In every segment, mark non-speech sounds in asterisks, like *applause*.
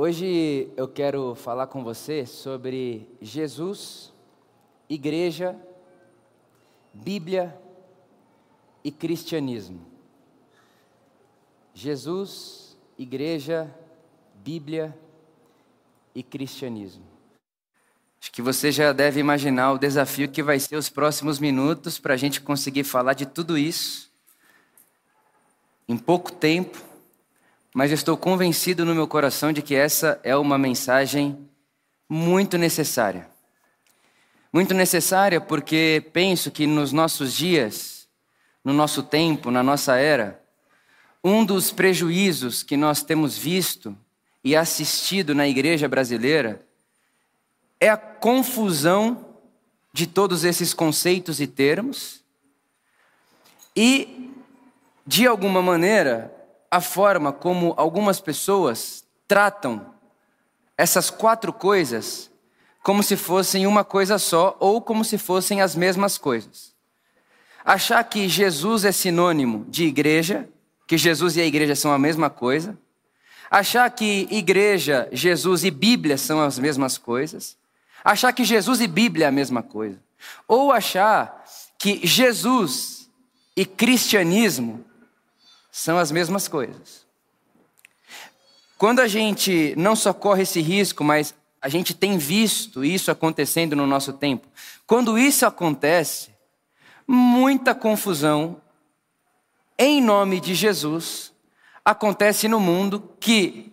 Hoje eu quero falar com você sobre Jesus, igreja, Bíblia e cristianismo. Jesus, igreja, Bíblia e cristianismo. Acho que você já deve imaginar o desafio que vai ser os próximos minutos para a gente conseguir falar de tudo isso em pouco tempo mas estou convencido no meu coração de que essa é uma mensagem muito necessária. Muito necessária porque penso que nos nossos dias, no nosso tempo, na nossa era, um dos prejuízos que nós temos visto e assistido na igreja brasileira é a confusão de todos esses conceitos e termos e, de alguma maneira, a forma como algumas pessoas tratam essas quatro coisas como se fossem uma coisa só ou como se fossem as mesmas coisas. Achar que Jesus é sinônimo de igreja, que Jesus e a igreja são a mesma coisa. Achar que igreja, Jesus e Bíblia são as mesmas coisas. Achar que Jesus e Bíblia é a mesma coisa. Ou achar que Jesus e cristianismo são as mesmas coisas. Quando a gente não só corre esse risco, mas a gente tem visto isso acontecendo no nosso tempo. Quando isso acontece, muita confusão em nome de Jesus acontece no mundo que,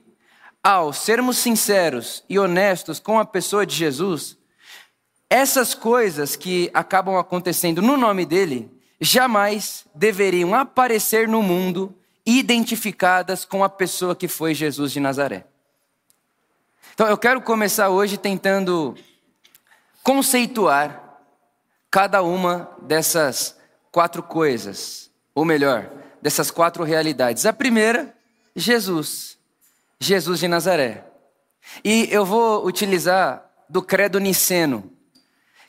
ao sermos sinceros e honestos com a pessoa de Jesus, essas coisas que acabam acontecendo no nome dele jamais deveriam aparecer no mundo identificadas com a pessoa que foi Jesus de Nazaré. Então eu quero começar hoje tentando conceituar cada uma dessas quatro coisas, ou melhor, dessas quatro realidades. A primeira, Jesus, Jesus de Nazaré. E eu vou utilizar do Credo Niceno,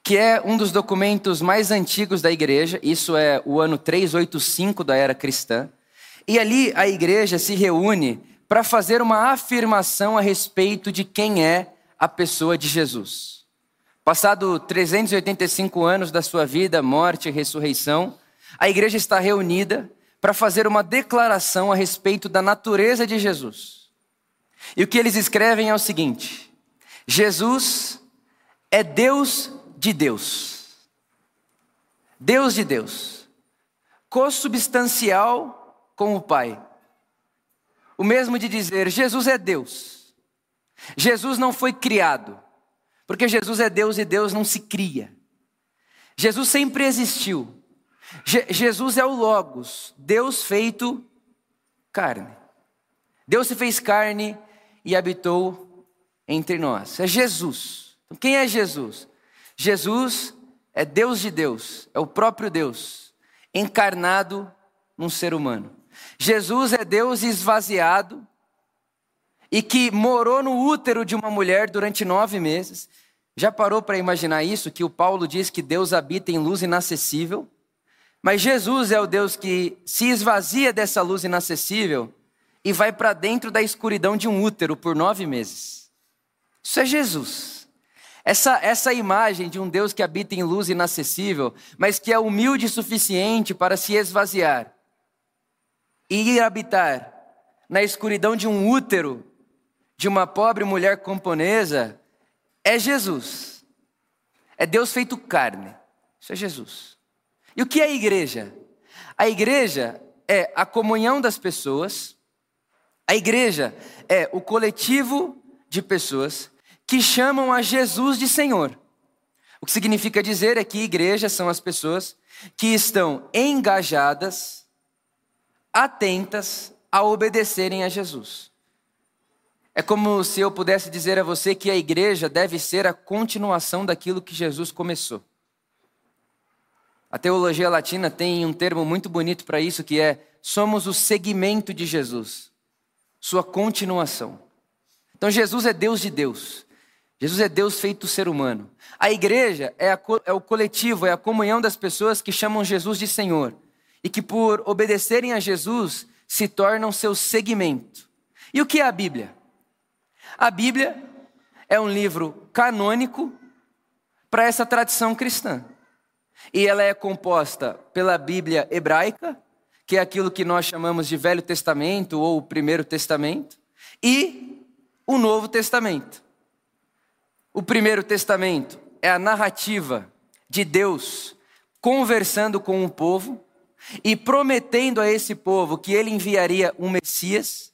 que é um dos documentos mais antigos da igreja, isso é o ano 385 da era cristã. E ali a igreja se reúne para fazer uma afirmação a respeito de quem é a pessoa de Jesus. Passado 385 anos da sua vida, morte e ressurreição, a igreja está reunida para fazer uma declaração a respeito da natureza de Jesus. E o que eles escrevem é o seguinte: Jesus é Deus de Deus. Deus de Deus. Consubstancial com o Pai. O mesmo de dizer, Jesus é Deus. Jesus não foi criado. Porque Jesus é Deus e Deus não se cria. Jesus sempre existiu. Je Jesus é o Logos, Deus feito carne. Deus se fez carne e habitou entre nós. É Jesus. Então, quem é Jesus? Jesus é Deus de Deus, é o próprio Deus, encarnado num ser humano. Jesus é Deus esvaziado e que morou no útero de uma mulher durante nove meses. Já parou para imaginar isso? Que o Paulo diz que Deus habita em luz inacessível? Mas Jesus é o Deus que se esvazia dessa luz inacessível e vai para dentro da escuridão de um útero por nove meses. Isso é Jesus. Essa, essa imagem de um Deus que habita em luz inacessível, mas que é humilde o suficiente para se esvaziar e ir habitar na escuridão de um útero de uma pobre mulher camponesa, é Jesus. É Deus feito carne. Isso é Jesus. E o que é a igreja? A igreja é a comunhão das pessoas, a igreja é o coletivo de pessoas que chamam a Jesus de Senhor. O que significa dizer é que igrejas são as pessoas que estão engajadas, atentas a obedecerem a Jesus. É como se eu pudesse dizer a você que a igreja deve ser a continuação daquilo que Jesus começou. A teologia latina tem um termo muito bonito para isso que é somos o segmento de Jesus, sua continuação. Então Jesus é Deus de Deus. Jesus é Deus feito ser humano. A igreja é, a, é, o coletivo, é a comunhão das pessoas que chamam Jesus de Senhor e que, por obedecerem a Jesus, se tornam seu segmento. E o que é a Bíblia? A Bíblia é um livro canônico para essa tradição cristã. E ela é composta pela Bíblia hebraica, que é aquilo que nós chamamos de Velho Testamento ou Primeiro Testamento, e o Novo Testamento. O Primeiro Testamento é a narrativa de Deus conversando com o povo e prometendo a esse povo que ele enviaria um Messias.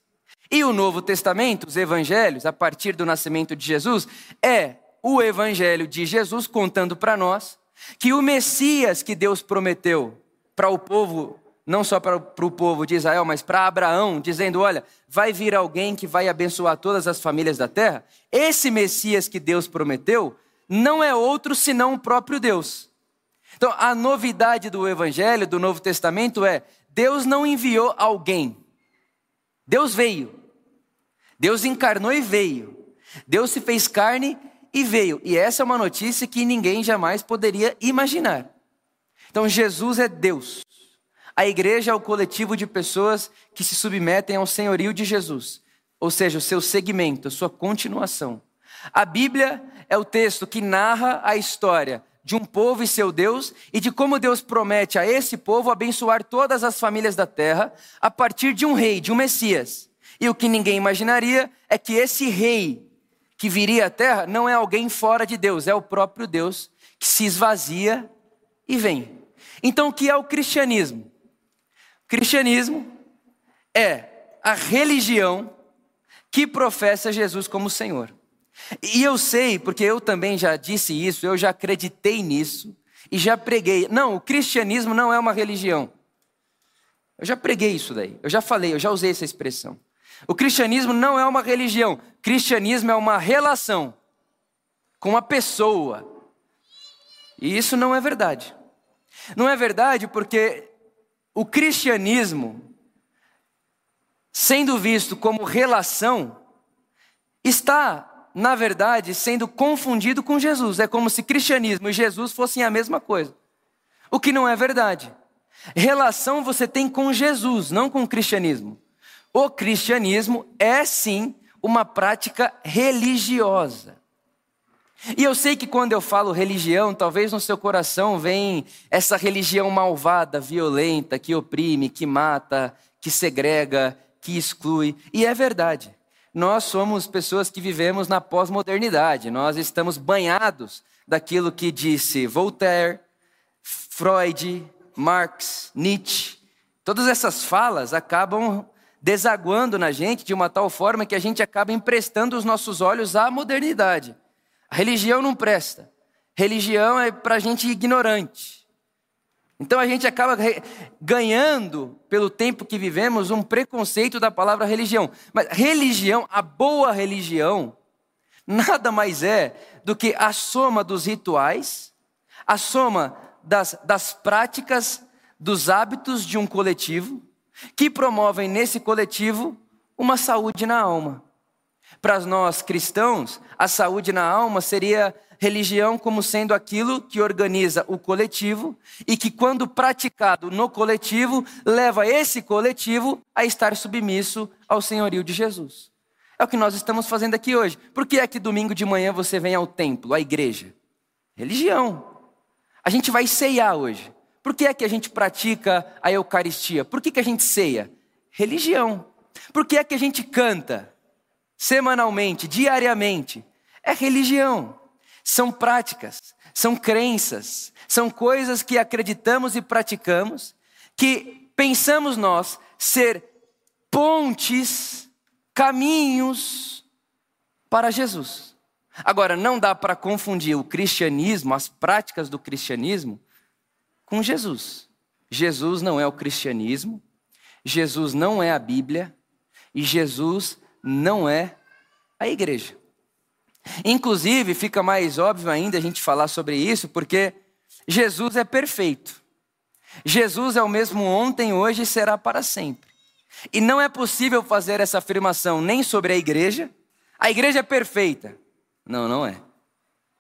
E o Novo Testamento, os evangelhos, a partir do nascimento de Jesus, é o evangelho de Jesus contando para nós que o Messias que Deus prometeu para o povo, não só para, o povo de Israel, mas para Abraão, dizendo: Olha, vai vir alguém que vai abençoar todas as famílias da terra. Esse Messias que Deus prometeu não é outro senão o próprio Deus. Então, a novidade do Evangelho, do Novo Testamento é: Deus não enviou alguém, Deus veio. Deus encarnou e veio. Deus se fez carne e veio. E essa é uma notícia que ninguém jamais poderia imaginar. Então, Jesus é Deus. A igreja é o coletivo de pessoas que se submetem ao senhorio de Jesus, ou seja, o seu segmento, a sua continuação. A Bíblia é o texto que narra a história de um povo e seu Deus e de como Deus promete a esse povo abençoar todas as famílias da terra a partir de um rei, de um Messias. E o que ninguém imaginaria é que esse rei que viria à terra não é alguém fora de Deus, é o próprio Deus que se esvazia e vem. Então, o que é o cristianismo? Cristianismo é a religião que professa Jesus como Senhor. E eu sei, porque eu também já disse isso, eu já acreditei nisso e já preguei. Não, o cristianismo não é uma religião. Eu já preguei isso daí, eu já falei, eu já usei essa expressão. O cristianismo não é uma religião, cristianismo é uma relação com uma pessoa. E isso não é verdade. Não é verdade porque o cristianismo, sendo visto como relação, está na verdade, sendo confundido com Jesus. É como se cristianismo e Jesus fossem a mesma coisa. O que não é verdade. Relação você tem com Jesus, não com o cristianismo. O cristianismo é sim uma prática religiosa. E eu sei que quando eu falo religião, talvez no seu coração vem essa religião malvada, violenta, que oprime, que mata, que segrega, que exclui. E é verdade nós somos pessoas que vivemos na pós-modernidade. Nós estamos banhados daquilo que disse Voltaire, Freud, Marx, Nietzsche. Todas essas falas acabam desaguando na gente de uma tal forma que a gente acaba emprestando os nossos olhos à modernidade. A religião não presta. Religião é para gente ignorante. Então a gente acaba ganhando, pelo tempo que vivemos, um preconceito da palavra religião. Mas religião, a boa religião, nada mais é do que a soma dos rituais, a soma das, das práticas, dos hábitos de um coletivo, que promovem nesse coletivo uma saúde na alma. Para nós cristãos, a saúde na alma seria religião como sendo aquilo que organiza o coletivo e que, quando praticado no coletivo, leva esse coletivo a estar submisso ao senhorio de Jesus. É o que nós estamos fazendo aqui hoje. Por que é que domingo de manhã você vem ao templo, à igreja? Religião. A gente vai ceiar hoje. Por que é que a gente pratica a Eucaristia? Por que, que a gente ceia? Religião. Por que é que a gente canta semanalmente, diariamente? É religião. São práticas, são crenças, são coisas que acreditamos e praticamos, que pensamos nós ser pontes, caminhos para Jesus. Agora, não dá para confundir o cristianismo, as práticas do cristianismo, com Jesus. Jesus não é o cristianismo, Jesus não é a Bíblia e Jesus não é a igreja. Inclusive, fica mais óbvio ainda a gente falar sobre isso, porque Jesus é perfeito. Jesus é o mesmo ontem, hoje e será para sempre. E não é possível fazer essa afirmação nem sobre a igreja. A igreja é perfeita. Não, não é.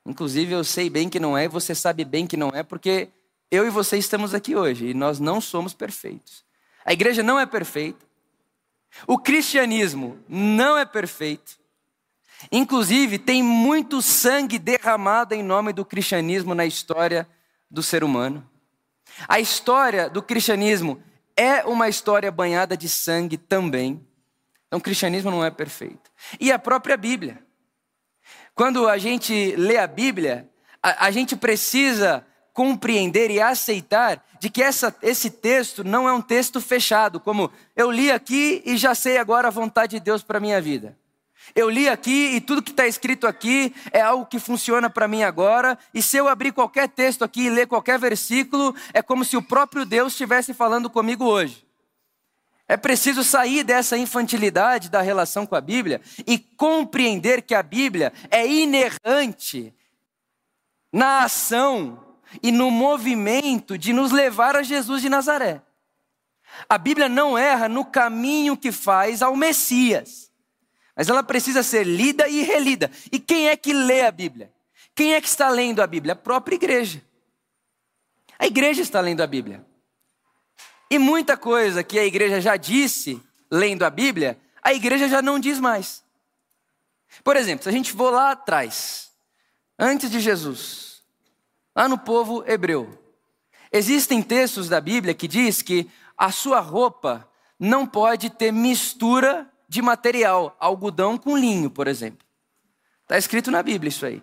Inclusive, eu sei bem que não é, e você sabe bem que não é, porque eu e você estamos aqui hoje e nós não somos perfeitos. A igreja não é perfeita. O cristianismo não é perfeito. Inclusive, tem muito sangue derramado em nome do cristianismo na história do ser humano. A história do cristianismo é uma história banhada de sangue também. Então, o cristianismo não é perfeito. E a própria Bíblia. Quando a gente lê a Bíblia, a, a gente precisa compreender e aceitar de que essa, esse texto não é um texto fechado, como eu li aqui e já sei agora a vontade de Deus para minha vida. Eu li aqui e tudo que está escrito aqui é algo que funciona para mim agora, e se eu abrir qualquer texto aqui e ler qualquer versículo, é como se o próprio Deus estivesse falando comigo hoje. É preciso sair dessa infantilidade da relação com a Bíblia e compreender que a Bíblia é inerrante na ação e no movimento de nos levar a Jesus de Nazaré. A Bíblia não erra no caminho que faz ao Messias, mas ela precisa ser lida e relida. E quem é que lê a Bíblia? Quem é que está lendo a Bíblia? A própria igreja. A igreja está lendo a Bíblia. E muita coisa que a igreja já disse, lendo a Bíblia, a igreja já não diz mais. Por exemplo, se a gente for lá atrás, antes de Jesus, lá no povo hebreu, existem textos da Bíblia que diz que a sua roupa não pode ter mistura de material, algodão com linho, por exemplo. Está escrito na Bíblia isso aí.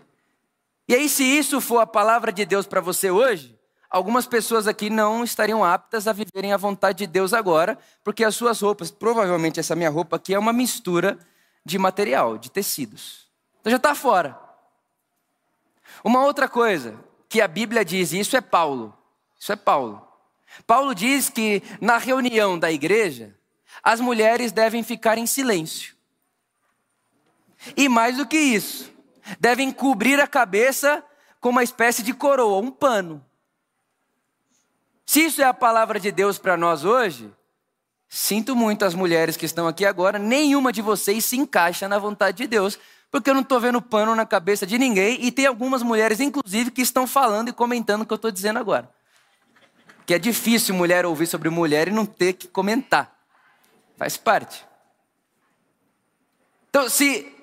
E aí, se isso for a palavra de Deus para você hoje, algumas pessoas aqui não estariam aptas a viverem a vontade de Deus agora, porque as suas roupas, provavelmente essa minha roupa aqui é uma mistura de material, de tecidos. Então já está fora. Uma outra coisa que a Bíblia diz, e isso é Paulo, isso é Paulo. Paulo diz que na reunião da igreja, as mulheres devem ficar em silêncio. E mais do que isso, devem cobrir a cabeça com uma espécie de coroa, um pano. Se isso é a palavra de Deus para nós hoje, sinto muito as mulheres que estão aqui agora, nenhuma de vocês se encaixa na vontade de Deus, porque eu não estou vendo pano na cabeça de ninguém, e tem algumas mulheres, inclusive, que estão falando e comentando o que eu estou dizendo agora. Que é difícil mulher ouvir sobre mulher e não ter que comentar. Faz parte. Então, se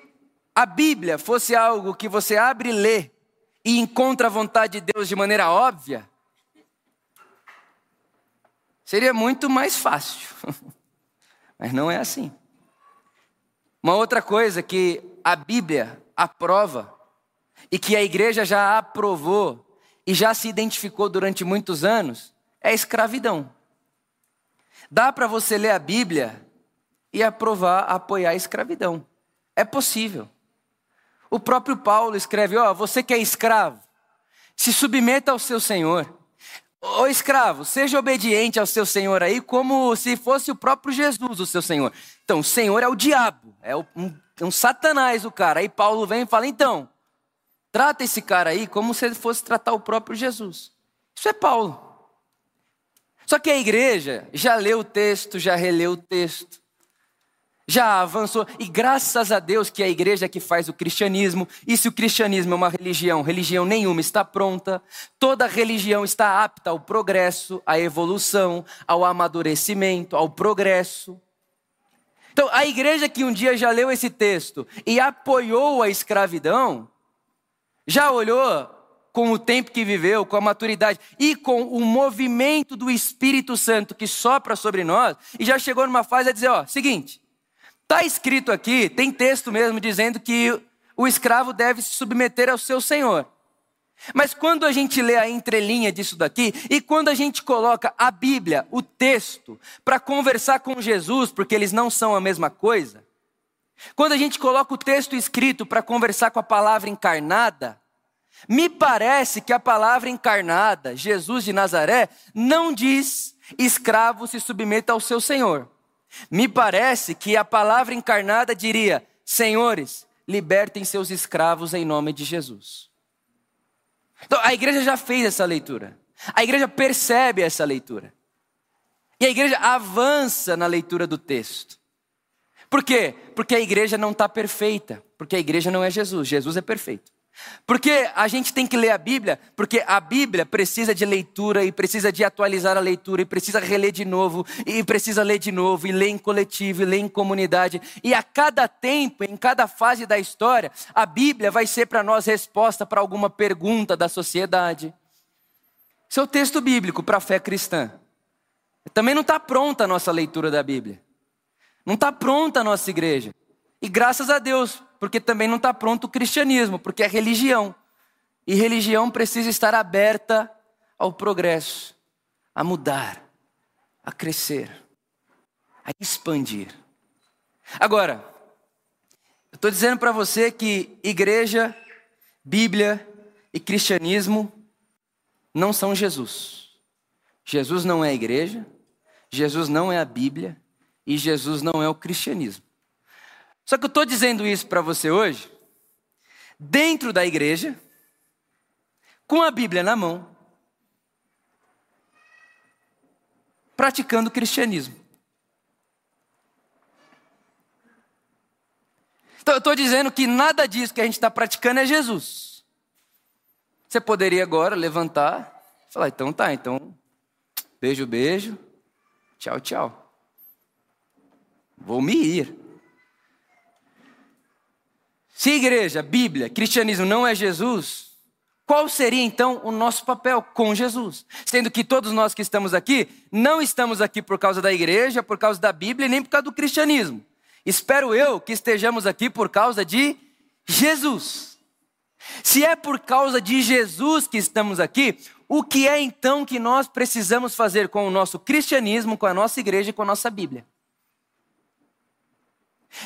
a Bíblia fosse algo que você abre e lê e encontra a vontade de Deus de maneira óbvia, Seria muito mais fácil. *laughs* Mas não é assim. Uma outra coisa que a Bíblia aprova e que a igreja já aprovou e já se identificou durante muitos anos é escravidão. Dá para você ler a Bíblia e aprovar, apoiar a escravidão. É possível. O próprio Paulo escreve: Ó, oh, você que é escravo, se submeta ao seu Senhor. Ô escravo, seja obediente ao seu senhor aí, como se fosse o próprio Jesus, o seu senhor. Então, o senhor é o diabo, é um, um satanás o cara. Aí Paulo vem e fala: então, trata esse cara aí como se ele fosse tratar o próprio Jesus. Isso é Paulo. Só que a igreja já leu o texto, já releu o texto já avançou. E graças a Deus que é a igreja que faz o cristianismo. E se o cristianismo é uma religião, religião nenhuma está pronta. Toda religião está apta ao progresso, à evolução, ao amadurecimento, ao progresso. Então, a igreja que um dia já leu esse texto e apoiou a escravidão, já olhou com o tempo que viveu, com a maturidade e com o movimento do Espírito Santo que sopra sobre nós, e já chegou numa fase a dizer: ó, seguinte, Está escrito aqui, tem texto mesmo dizendo que o escravo deve se submeter ao seu senhor. Mas quando a gente lê a entrelinha disso daqui, e quando a gente coloca a Bíblia, o texto, para conversar com Jesus, porque eles não são a mesma coisa, quando a gente coloca o texto escrito para conversar com a palavra encarnada, me parece que a palavra encarnada, Jesus de Nazaré, não diz escravo se submeta ao seu senhor. Me parece que a palavra encarnada diria: Senhores, libertem seus escravos em nome de Jesus. Então, a igreja já fez essa leitura. A igreja percebe essa leitura. E a igreja avança na leitura do texto. Por quê? Porque a igreja não está perfeita. Porque a igreja não é Jesus. Jesus é perfeito. Porque a gente tem que ler a Bíblia, porque a Bíblia precisa de leitura e precisa de atualizar a leitura e precisa reler de novo e precisa ler de novo e ler em coletivo e ler em comunidade. E a cada tempo, em cada fase da história, a Bíblia vai ser para nós resposta para alguma pergunta da sociedade. Seu é texto bíblico para a fé cristã. Também não está pronta a nossa leitura da Bíblia. Não está pronta a nossa igreja. E graças a Deus, porque também não está pronto o cristianismo, porque é religião. E religião precisa estar aberta ao progresso, a mudar, a crescer, a expandir. Agora, eu estou dizendo para você que igreja, Bíblia e cristianismo não são Jesus. Jesus não é a igreja, Jesus não é a Bíblia e Jesus não é o cristianismo. Só que eu estou dizendo isso para você hoje, dentro da igreja, com a Bíblia na mão, praticando o cristianismo. Então eu estou dizendo que nada disso que a gente está praticando é Jesus. Você poderia agora levantar e falar, então tá, então beijo, beijo, tchau, tchau. Vou me ir. Se igreja, Bíblia, cristianismo não é Jesus, qual seria então o nosso papel com Jesus? Sendo que todos nós que estamos aqui, não estamos aqui por causa da igreja, por causa da Bíblia, nem por causa do cristianismo. Espero eu que estejamos aqui por causa de Jesus. Se é por causa de Jesus que estamos aqui, o que é então que nós precisamos fazer com o nosso cristianismo, com a nossa igreja e com a nossa Bíblia?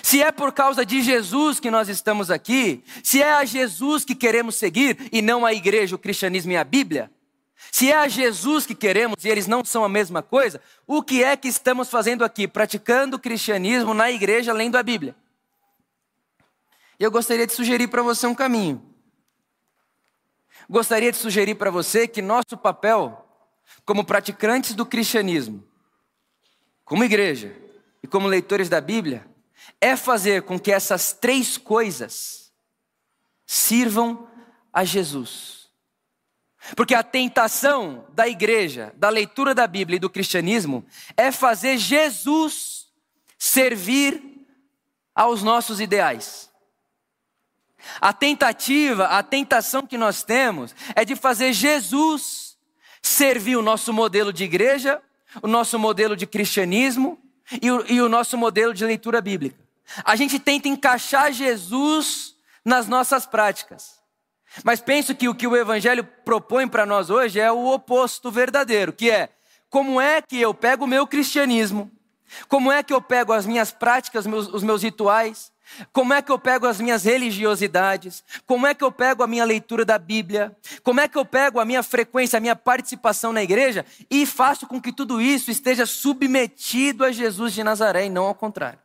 Se é por causa de Jesus que nós estamos aqui, se é a Jesus que queremos seguir e não a igreja, o cristianismo e a Bíblia, se é a Jesus que queremos e eles não são a mesma coisa, o que é que estamos fazendo aqui? Praticando o cristianismo na igreja, lendo a Bíblia. Eu gostaria de sugerir para você um caminho. Gostaria de sugerir para você que nosso papel, como praticantes do cristianismo, como igreja e como leitores da Bíblia, é fazer com que essas três coisas sirvam a Jesus. Porque a tentação da igreja, da leitura da Bíblia e do cristianismo é fazer Jesus servir aos nossos ideais. A tentativa, a tentação que nós temos é de fazer Jesus servir o nosso modelo de igreja, o nosso modelo de cristianismo e o, e o nosso modelo de leitura bíblica. A gente tenta encaixar Jesus nas nossas práticas. Mas penso que o que o Evangelho propõe para nós hoje é o oposto verdadeiro, que é como é que eu pego o meu cristianismo, como é que eu pego as minhas práticas, os meus rituais, como é que eu pego as minhas religiosidades, como é que eu pego a minha leitura da Bíblia, como é que eu pego a minha frequência, a minha participação na igreja e faço com que tudo isso esteja submetido a Jesus de Nazaré e não ao contrário.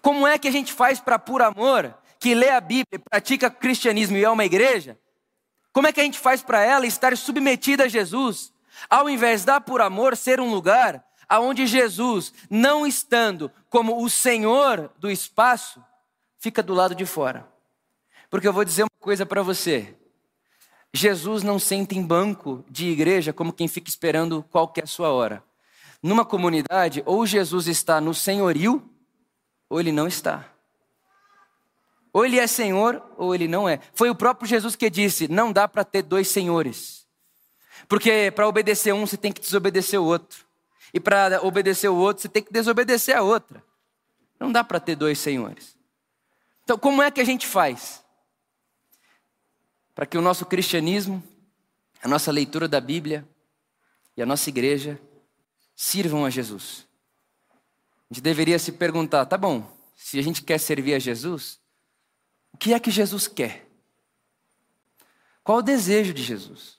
Como é que a gente faz para, por amor, que lê a Bíblia, pratica cristianismo e é uma igreja? Como é que a gente faz para ela estar submetida a Jesus, ao invés da por amor ser um lugar aonde Jesus, não estando como o Senhor do espaço, fica do lado de fora? Porque eu vou dizer uma coisa para você. Jesus não senta em banco de igreja como quem fica esperando qualquer sua hora. Numa comunidade, ou Jesus está no senhorio, ou ele não está. Ou ele é senhor, ou ele não é. Foi o próprio Jesus que disse: não dá para ter dois senhores. Porque para obedecer um, você tem que desobedecer o outro. E para obedecer o outro, você tem que desobedecer a outra. Não dá para ter dois senhores. Então, como é que a gente faz? Para que o nosso cristianismo, a nossa leitura da Bíblia e a nossa igreja sirvam a Jesus. A gente deveria se perguntar: tá bom, se a gente quer servir a Jesus, o que é que Jesus quer? Qual o desejo de Jesus?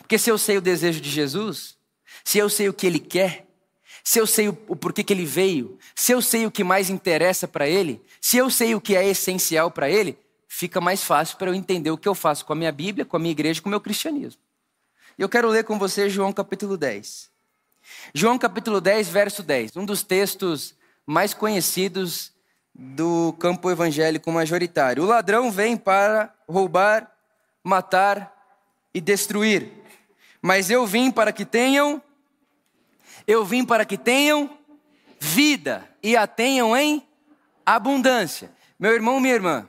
Porque se eu sei o desejo de Jesus, se eu sei o que ele quer, se eu sei o, porquê que ele veio, se eu sei o que mais interessa para ele, se eu sei o que é essencial para ele, fica mais fácil para eu entender o que eu faço com a minha Bíblia, com a minha igreja, com o meu cristianismo. Eu quero ler com você João capítulo 10. João capítulo 10, verso 10, um dos textos mais conhecidos do campo evangélico majoritário. O ladrão vem para roubar, matar e destruir. Mas eu vim para que tenham eu vim para que tenham vida e a tenham em abundância. Meu irmão, minha irmã,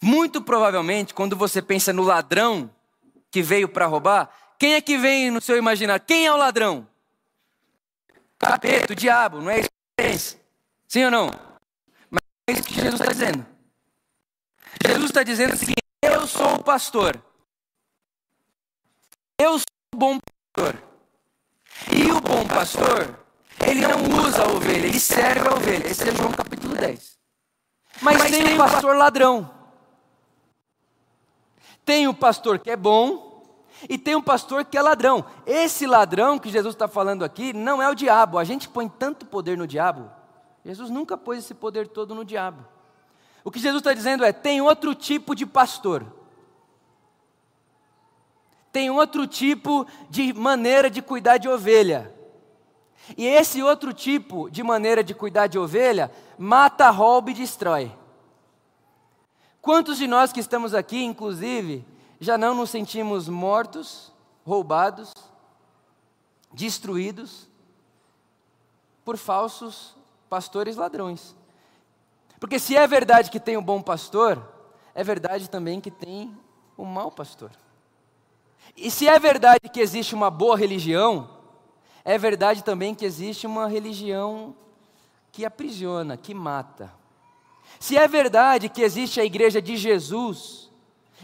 muito provavelmente quando você pensa no ladrão que veio para roubar, quem é que vem no seu imaginário? Quem é o ladrão? Capeta, o diabo, não é isso que pensa? Sim ou não? Mas é isso que Jesus está dizendo. Jesus está dizendo o seguinte: eu sou o pastor. Eu sou o bom pastor. E o bom pastor, ele não usa a ovelha, ele serve a ovelha. Esse é João capítulo 10. Mas, Mas tem o pastor ladrão. Tem o pastor que é bom e tem um pastor que é ladrão. Esse ladrão que Jesus está falando aqui não é o diabo. A gente põe tanto poder no diabo. Jesus nunca pôs esse poder todo no diabo. O que Jesus está dizendo é: tem outro tipo de pastor. Tem outro tipo de maneira de cuidar de ovelha. E esse outro tipo de maneira de cuidar de ovelha mata, rouba e destrói. Quantos de nós que estamos aqui, inclusive, já não nos sentimos mortos, roubados, destruídos por falsos pastores ladrões? Porque se é verdade que tem um bom pastor, é verdade também que tem um mau pastor. E se é verdade que existe uma boa religião, é verdade também que existe uma religião que aprisiona, que mata. Se é verdade que existe a igreja de Jesus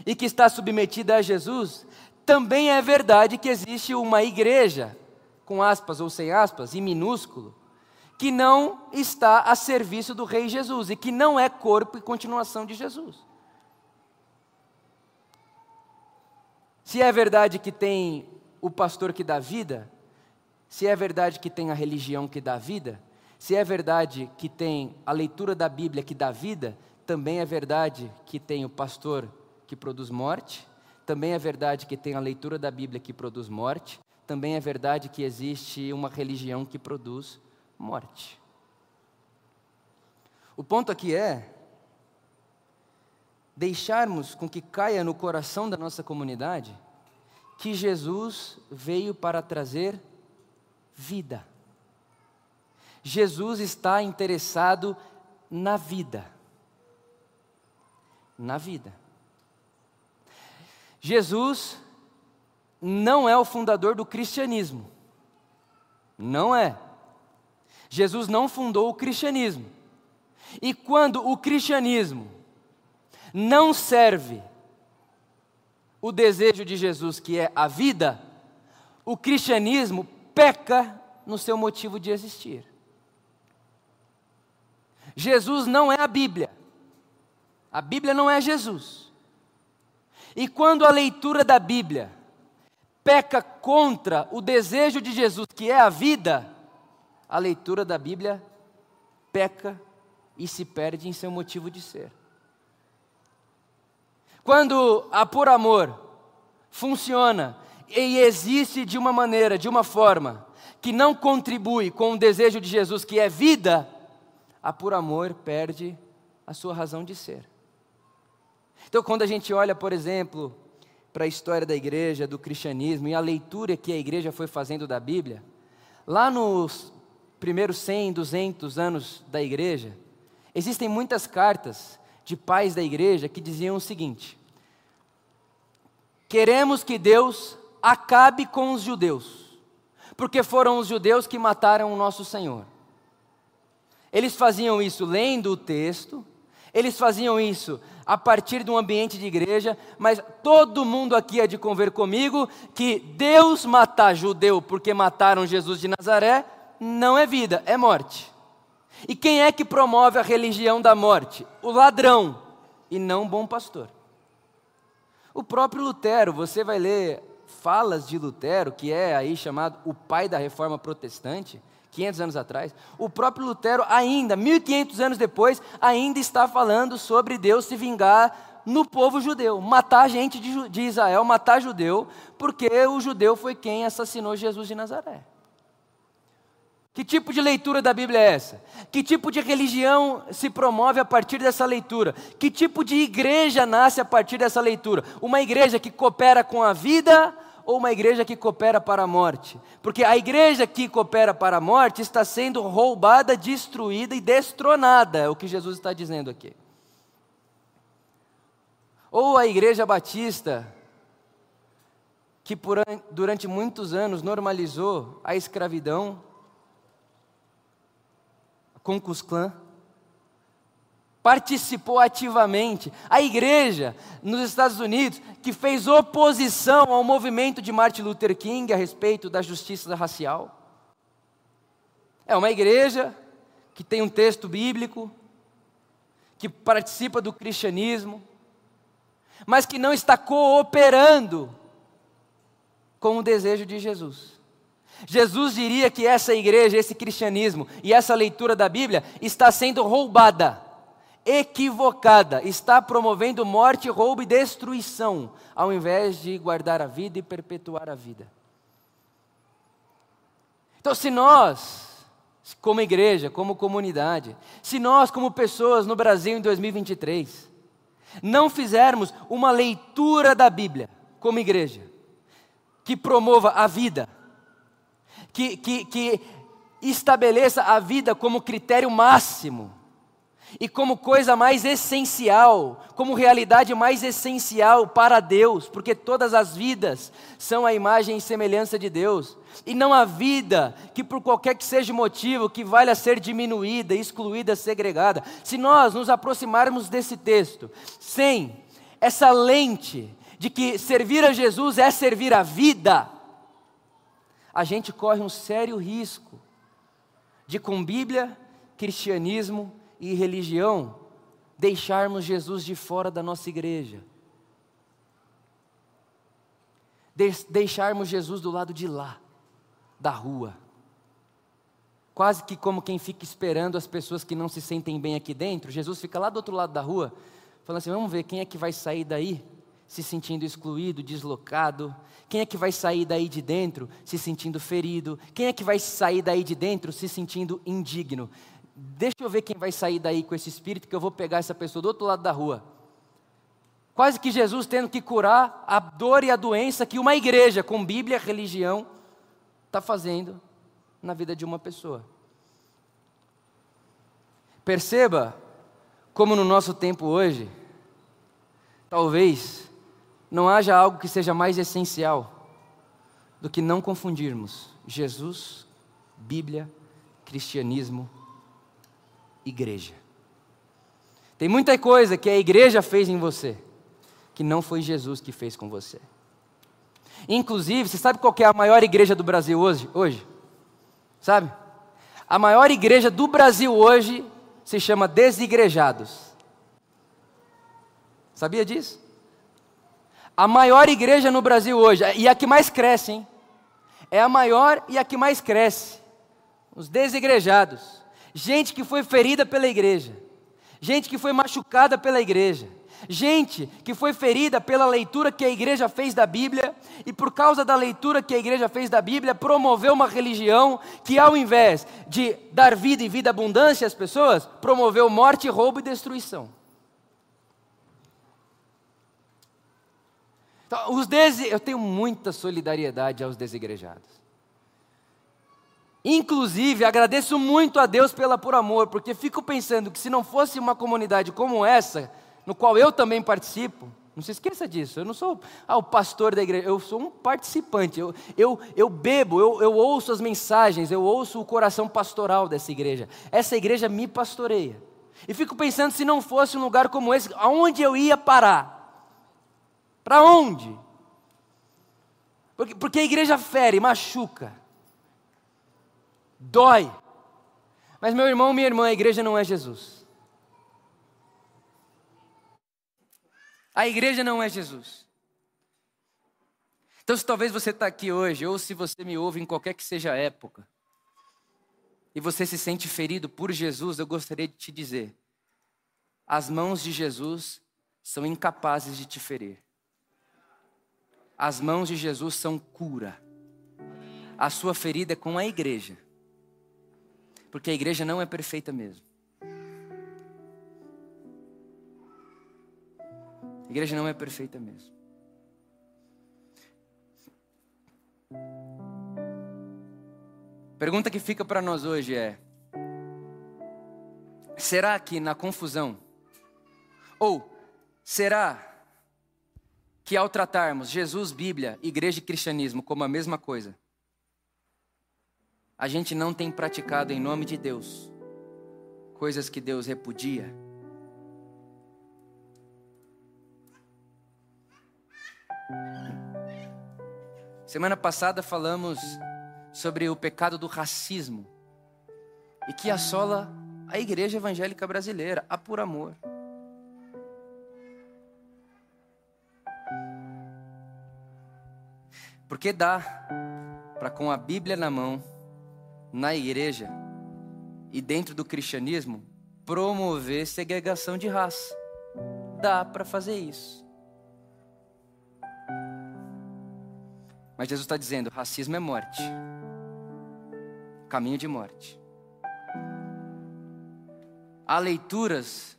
e que está submetida a Jesus, também é verdade que existe uma igreja, com aspas ou sem aspas, em minúsculo, que não está a serviço do Rei Jesus e que não é corpo e continuação de Jesus. Se é verdade que tem o pastor que dá vida, se é verdade que tem a religião que dá vida, se é verdade que tem a leitura da Bíblia que dá vida, também é verdade que tem o pastor que produz morte, também é verdade que tem a leitura da Bíblia que produz morte, também é verdade que existe uma religião que produz morte. O ponto aqui é deixarmos com que caia no coração da nossa comunidade que Jesus veio para trazer vida. Jesus está interessado na vida. Na vida. Jesus não é o fundador do cristianismo. Não é. Jesus não fundou o cristianismo. E quando o cristianismo não serve o desejo de Jesus, que é a vida, o cristianismo peca no seu motivo de existir. Jesus não é a Bíblia. A Bíblia não é Jesus. E quando a leitura da Bíblia peca contra o desejo de Jesus, que é a vida, a leitura da Bíblia peca e se perde em seu motivo de ser. Quando a por amor funciona e existe de uma maneira, de uma forma, que não contribui com o desejo de Jesus, que é vida, a por amor perde a sua razão de ser. Então, quando a gente olha, por exemplo, para a história da igreja, do cristianismo e a leitura que a igreja foi fazendo da Bíblia, lá nos primeiros 100, 200 anos da igreja, existem muitas cartas de pais da igreja que diziam o seguinte: Queremos que Deus acabe com os judeus, porque foram os judeus que mataram o nosso Senhor. Eles faziam isso lendo o texto, eles faziam isso a partir de um ambiente de igreja, mas todo mundo aqui é de conver comigo que Deus matar judeu porque mataram Jesus de Nazaré não é vida, é morte. E quem é que promove a religião da morte? O ladrão e não o bom pastor. O próprio Lutero, você vai ler falas de Lutero, que é aí chamado o pai da reforma protestante, 500 anos atrás, o próprio Lutero ainda, 1500 anos depois, ainda está falando sobre Deus se vingar no povo judeu, matar gente de, de Israel, matar judeu, porque o judeu foi quem assassinou Jesus de Nazaré. Que tipo de leitura da Bíblia é essa? Que tipo de religião se promove a partir dessa leitura? Que tipo de igreja nasce a partir dessa leitura? Uma igreja que coopera com a vida ou uma igreja que coopera para a morte? Porque a igreja que coopera para a morte está sendo roubada, destruída e destronada, é o que Jesus está dizendo aqui. Ou a igreja batista, que por, durante muitos anos normalizou a escravidão, com Klan, participou ativamente. A igreja nos Estados Unidos, que fez oposição ao movimento de Martin Luther King a respeito da justiça racial. É uma igreja que tem um texto bíblico, que participa do cristianismo, mas que não está cooperando com o desejo de Jesus. Jesus diria que essa igreja, esse cristianismo e essa leitura da Bíblia está sendo roubada, equivocada, está promovendo morte, roubo e destruição, ao invés de guardar a vida e perpetuar a vida. Então, se nós, como igreja, como comunidade, se nós, como pessoas no Brasil em 2023, não fizermos uma leitura da Bíblia como igreja, que promova a vida, que, que, que estabeleça a vida como critério máximo e como coisa mais essencial, como realidade mais essencial para Deus, porque todas as vidas são a imagem e semelhança de Deus, e não a vida que por qualquer que seja o motivo que valha ser diminuída, excluída, segregada. Se nós nos aproximarmos desse texto sem essa lente de que servir a Jesus é servir a vida, a gente corre um sério risco de, com Bíblia, cristianismo e religião, deixarmos Jesus de fora da nossa igreja. De deixarmos Jesus do lado de lá, da rua. Quase que como quem fica esperando as pessoas que não se sentem bem aqui dentro, Jesus fica lá do outro lado da rua, falando assim: vamos ver quem é que vai sair daí se sentindo excluído, deslocado? Quem é que vai sair daí de dentro se sentindo ferido? Quem é que vai sair daí de dentro se sentindo indigno? Deixa eu ver quem vai sair daí com esse espírito, que eu vou pegar essa pessoa do outro lado da rua. Quase que Jesus tendo que curar a dor e a doença que uma igreja com Bíblia, religião, está fazendo na vida de uma pessoa. Perceba como no nosso tempo hoje, talvez não haja algo que seja mais essencial do que não confundirmos Jesus, Bíblia, cristianismo, igreja. Tem muita coisa que a igreja fez em você, que não foi Jesus que fez com você. Inclusive, você sabe qual é a maior igreja do Brasil hoje? hoje? Sabe? A maior igreja do Brasil hoje se chama Desigrejados. Sabia disso? A maior igreja no Brasil hoje, e a que mais cresce, hein? É a maior e a que mais cresce. Os desigrejados. Gente que foi ferida pela igreja. Gente que foi machucada pela igreja. Gente que foi ferida pela leitura que a igreja fez da Bíblia e por causa da leitura que a igreja fez da Bíblia, promoveu uma religião que ao invés de dar vida e vida abundância às pessoas, promoveu morte, roubo e destruição. Então, os desi... Eu tenho muita solidariedade aos desigrejados. Inclusive, agradeço muito a Deus pela por amor, porque fico pensando que se não fosse uma comunidade como essa, no qual eu também participo, não se esqueça disso, eu não sou ah, o pastor da igreja, eu sou um participante, eu, eu, eu bebo, eu, eu ouço as mensagens, eu ouço o coração pastoral dessa igreja. Essa igreja me pastoreia. E fico pensando se não fosse um lugar como esse, aonde eu ia parar? Para onde? Porque, porque a igreja fere, machuca, dói. Mas, meu irmão, minha irmã, a igreja não é Jesus. A igreja não é Jesus. Então, se talvez você está aqui hoje, ou se você me ouve em qualquer que seja a época, e você se sente ferido por Jesus, eu gostaria de te dizer: as mãos de Jesus são incapazes de te ferir. As mãos de Jesus são cura. A sua ferida é com a igreja. Porque a igreja não é perfeita mesmo. A igreja não é perfeita mesmo. Pergunta que fica para nós hoje é: será que na confusão, ou será que ao tratarmos Jesus, Bíblia, igreja e cristianismo como a mesma coisa, a gente não tem praticado em nome de Deus coisas que Deus repudia? Semana passada falamos sobre o pecado do racismo e que assola a igreja evangélica brasileira, a por amor. Porque dá para, com a Bíblia na mão, na igreja e dentro do cristianismo, promover segregação de raça. Dá para fazer isso. Mas Jesus está dizendo: racismo é morte, caminho de morte. Há leituras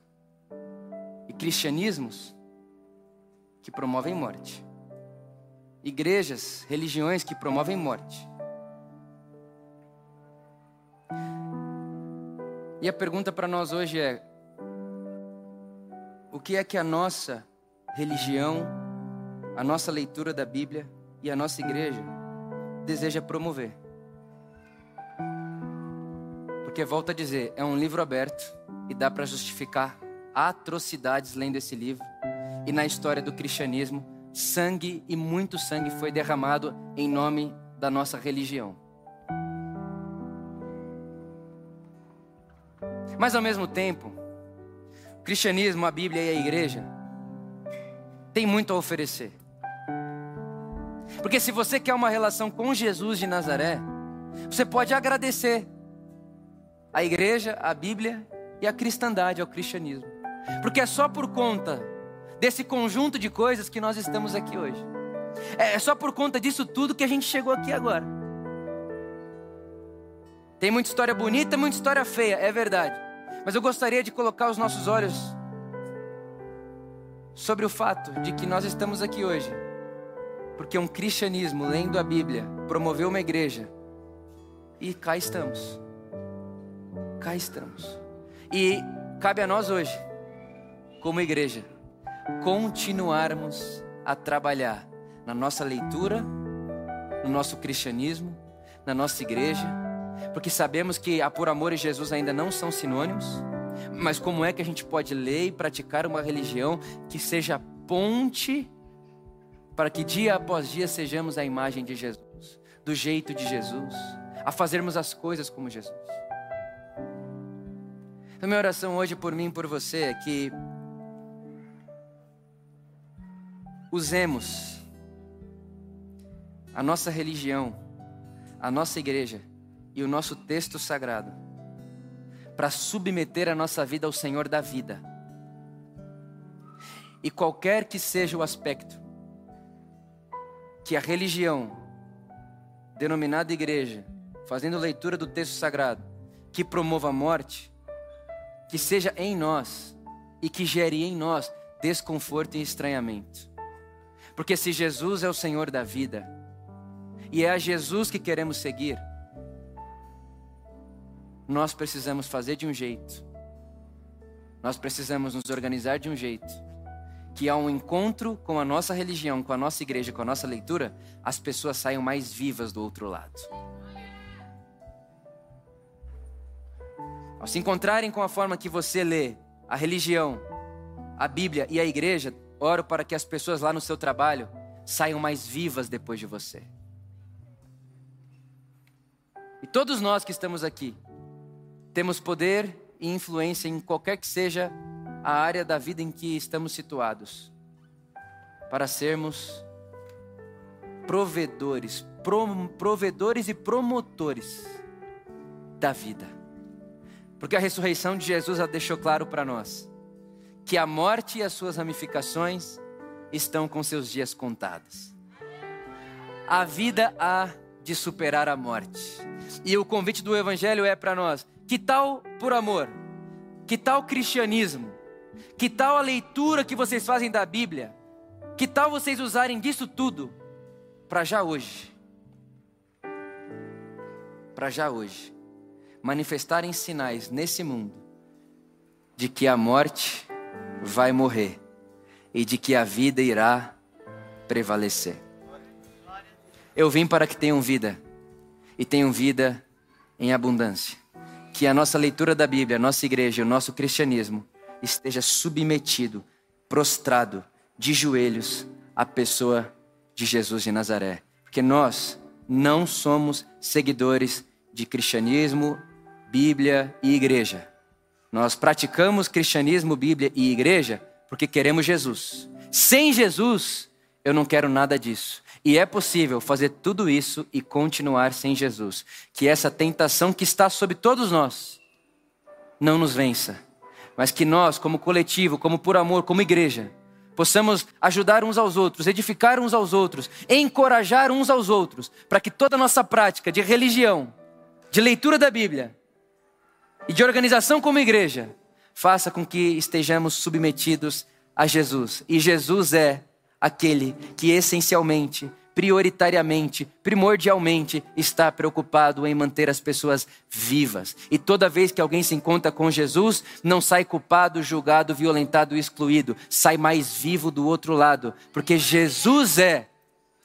e cristianismos que promovem morte, igrejas, religiões que promovem morte. E a pergunta para nós hoje é: o que é que a nossa religião, a nossa leitura da Bíblia, e a nossa igreja deseja promover. Porque, volta a dizer, é um livro aberto e dá para justificar atrocidades lendo esse livro. E na história do cristianismo, sangue e muito sangue foi derramado em nome da nossa religião. Mas ao mesmo tempo, o cristianismo, a Bíblia e a igreja têm muito a oferecer. Porque se você quer uma relação com Jesus de Nazaré, você pode agradecer a igreja, a Bíblia e a cristandade, ao cristianismo. Porque é só por conta desse conjunto de coisas que nós estamos aqui hoje. É só por conta disso tudo que a gente chegou aqui agora. Tem muita história bonita, muita história feia, é verdade. Mas eu gostaria de colocar os nossos olhos sobre o fato de que nós estamos aqui hoje porque um cristianismo, lendo a Bíblia, promoveu uma igreja. E cá estamos. Cá estamos. E cabe a nós hoje, como igreja, continuarmos a trabalhar na nossa leitura, no nosso cristianismo, na nossa igreja, porque sabemos que a por amor e Jesus ainda não são sinônimos, mas como é que a gente pode ler e praticar uma religião que seja ponte para que dia após dia sejamos a imagem de Jesus, do jeito de Jesus, a fazermos as coisas como Jesus. A minha oração hoje por mim e por você é que usemos a nossa religião, a nossa igreja e o nosso texto sagrado para submeter a nossa vida ao Senhor da vida. E qualquer que seja o aspecto que a religião, denominada igreja, fazendo leitura do texto sagrado, que promova a morte, que seja em nós e que gere em nós desconforto e estranhamento. Porque se Jesus é o Senhor da vida, e é a Jesus que queremos seguir, nós precisamos fazer de um jeito, nós precisamos nos organizar de um jeito, que ao encontro com a nossa religião, com a nossa igreja, com a nossa leitura, as pessoas saiam mais vivas do outro lado. Ao se encontrarem com a forma que você lê a religião, a Bíblia e a igreja, oro para que as pessoas lá no seu trabalho saiam mais vivas depois de você. E todos nós que estamos aqui temos poder e influência em qualquer que seja a área da vida em que estamos situados, para sermos provedores, provedores e promotores da vida. Porque a ressurreição de Jesus já deixou claro para nós que a morte e as suas ramificações estão com seus dias contados. A vida há de superar a morte. E o convite do Evangelho é para nós Que tal por amor? Que tal cristianismo? Que tal a leitura que vocês fazem da Bíblia? Que tal vocês usarem disso tudo para já hoje? Para já hoje. Manifestarem sinais nesse mundo de que a morte vai morrer e de que a vida irá prevalecer. Eu vim para que tenham vida e tenham vida em abundância. Que a nossa leitura da Bíblia, a nossa igreja, o nosso cristianismo esteja submetido, prostrado, de joelhos à pessoa de Jesus de Nazaré. Porque nós não somos seguidores de cristianismo, Bíblia e igreja. Nós praticamos cristianismo, Bíblia e igreja porque queremos Jesus. Sem Jesus, eu não quero nada disso. E é possível fazer tudo isso e continuar sem Jesus. Que essa tentação que está sobre todos nós não nos vença, mas que nós, como coletivo, como por amor, como igreja, possamos ajudar uns aos outros, edificar uns aos outros, encorajar uns aos outros, para que toda a nossa prática de religião, de leitura da Bíblia e de organização como igreja faça com que estejamos submetidos a Jesus. E Jesus é aquele que essencialmente, prioritariamente, primordialmente está preocupado em manter as pessoas vivas. E toda vez que alguém se encontra com Jesus, não sai culpado, julgado, violentado, excluído, sai mais vivo do outro lado, porque Jesus é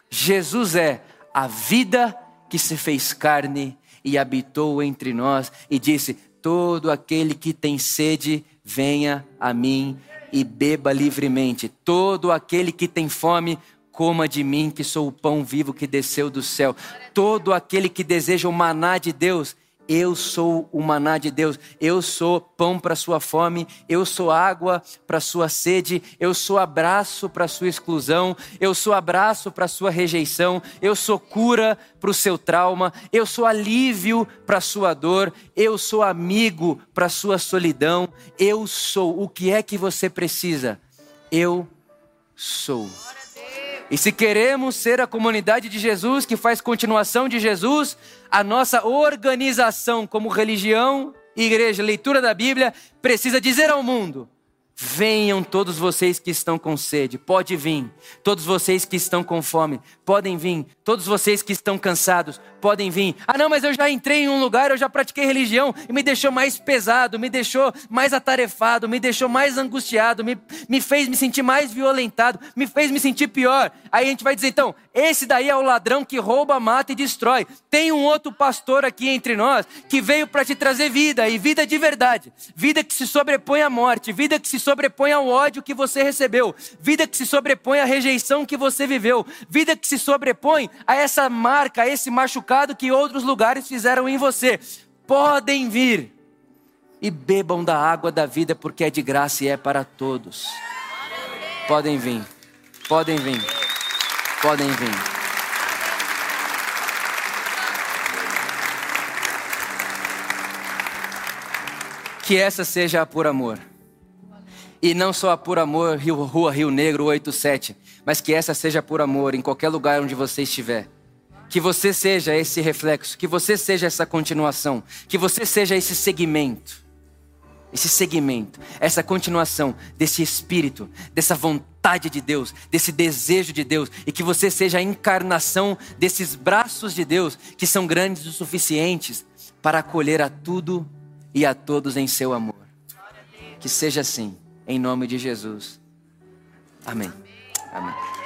Jesus é a vida que se fez carne e habitou entre nós e disse: Todo aquele que tem sede, venha a mim e beba livremente. Todo aquele que tem fome, coma de mim, que sou o pão vivo que desceu do céu. Todo aquele que deseja o maná de Deus, eu sou o maná de Deus, eu sou pão para sua fome, eu sou água para sua sede, eu sou abraço para sua exclusão, eu sou abraço para sua rejeição, eu sou cura para o seu trauma, eu sou alívio para sua dor, eu sou amigo para sua solidão, eu sou. O que é que você precisa. Eu sou. E se queremos ser a comunidade de Jesus, que faz continuação de Jesus, a nossa organização como religião, igreja, leitura da Bíblia, precisa dizer ao mundo: Venham todos vocês que estão com sede, pode vir. Todos vocês que estão com fome, podem vir. Todos vocês que estão cansados, podem vir. Ah, não, mas eu já entrei em um lugar, eu já pratiquei religião e me deixou mais pesado, me deixou mais atarefado, me deixou mais angustiado, me, me fez me sentir mais violentado, me fez me sentir pior. Aí a gente vai dizer, então, esse daí é o ladrão que rouba, mata e destrói. Tem um outro pastor aqui entre nós que veio para te trazer vida e vida de verdade. Vida que se sobrepõe à morte, vida que se sobrepõe ao ódio que você recebeu, vida que se sobrepõe à rejeição que você viveu, vida que se sobrepõe a essa marca, a esse machucado que outros lugares fizeram em você. Podem vir e bebam da água da vida, porque é de graça e é para todos. Podem vir, podem vir, podem vir. Que essa seja a por amor. E não só a por amor, Rio, Rua Rio Negro 87, mas que essa seja por amor em qualquer lugar onde você estiver. Que você seja esse reflexo, que você seja essa continuação, que você seja esse segmento. Esse segmento, essa continuação desse espírito, dessa vontade de Deus, desse desejo de Deus, e que você seja a encarnação desses braços de Deus que são grandes o suficientes para acolher a tudo e a todos em seu amor. Que seja assim em nome de Jesus. Amém. Amém.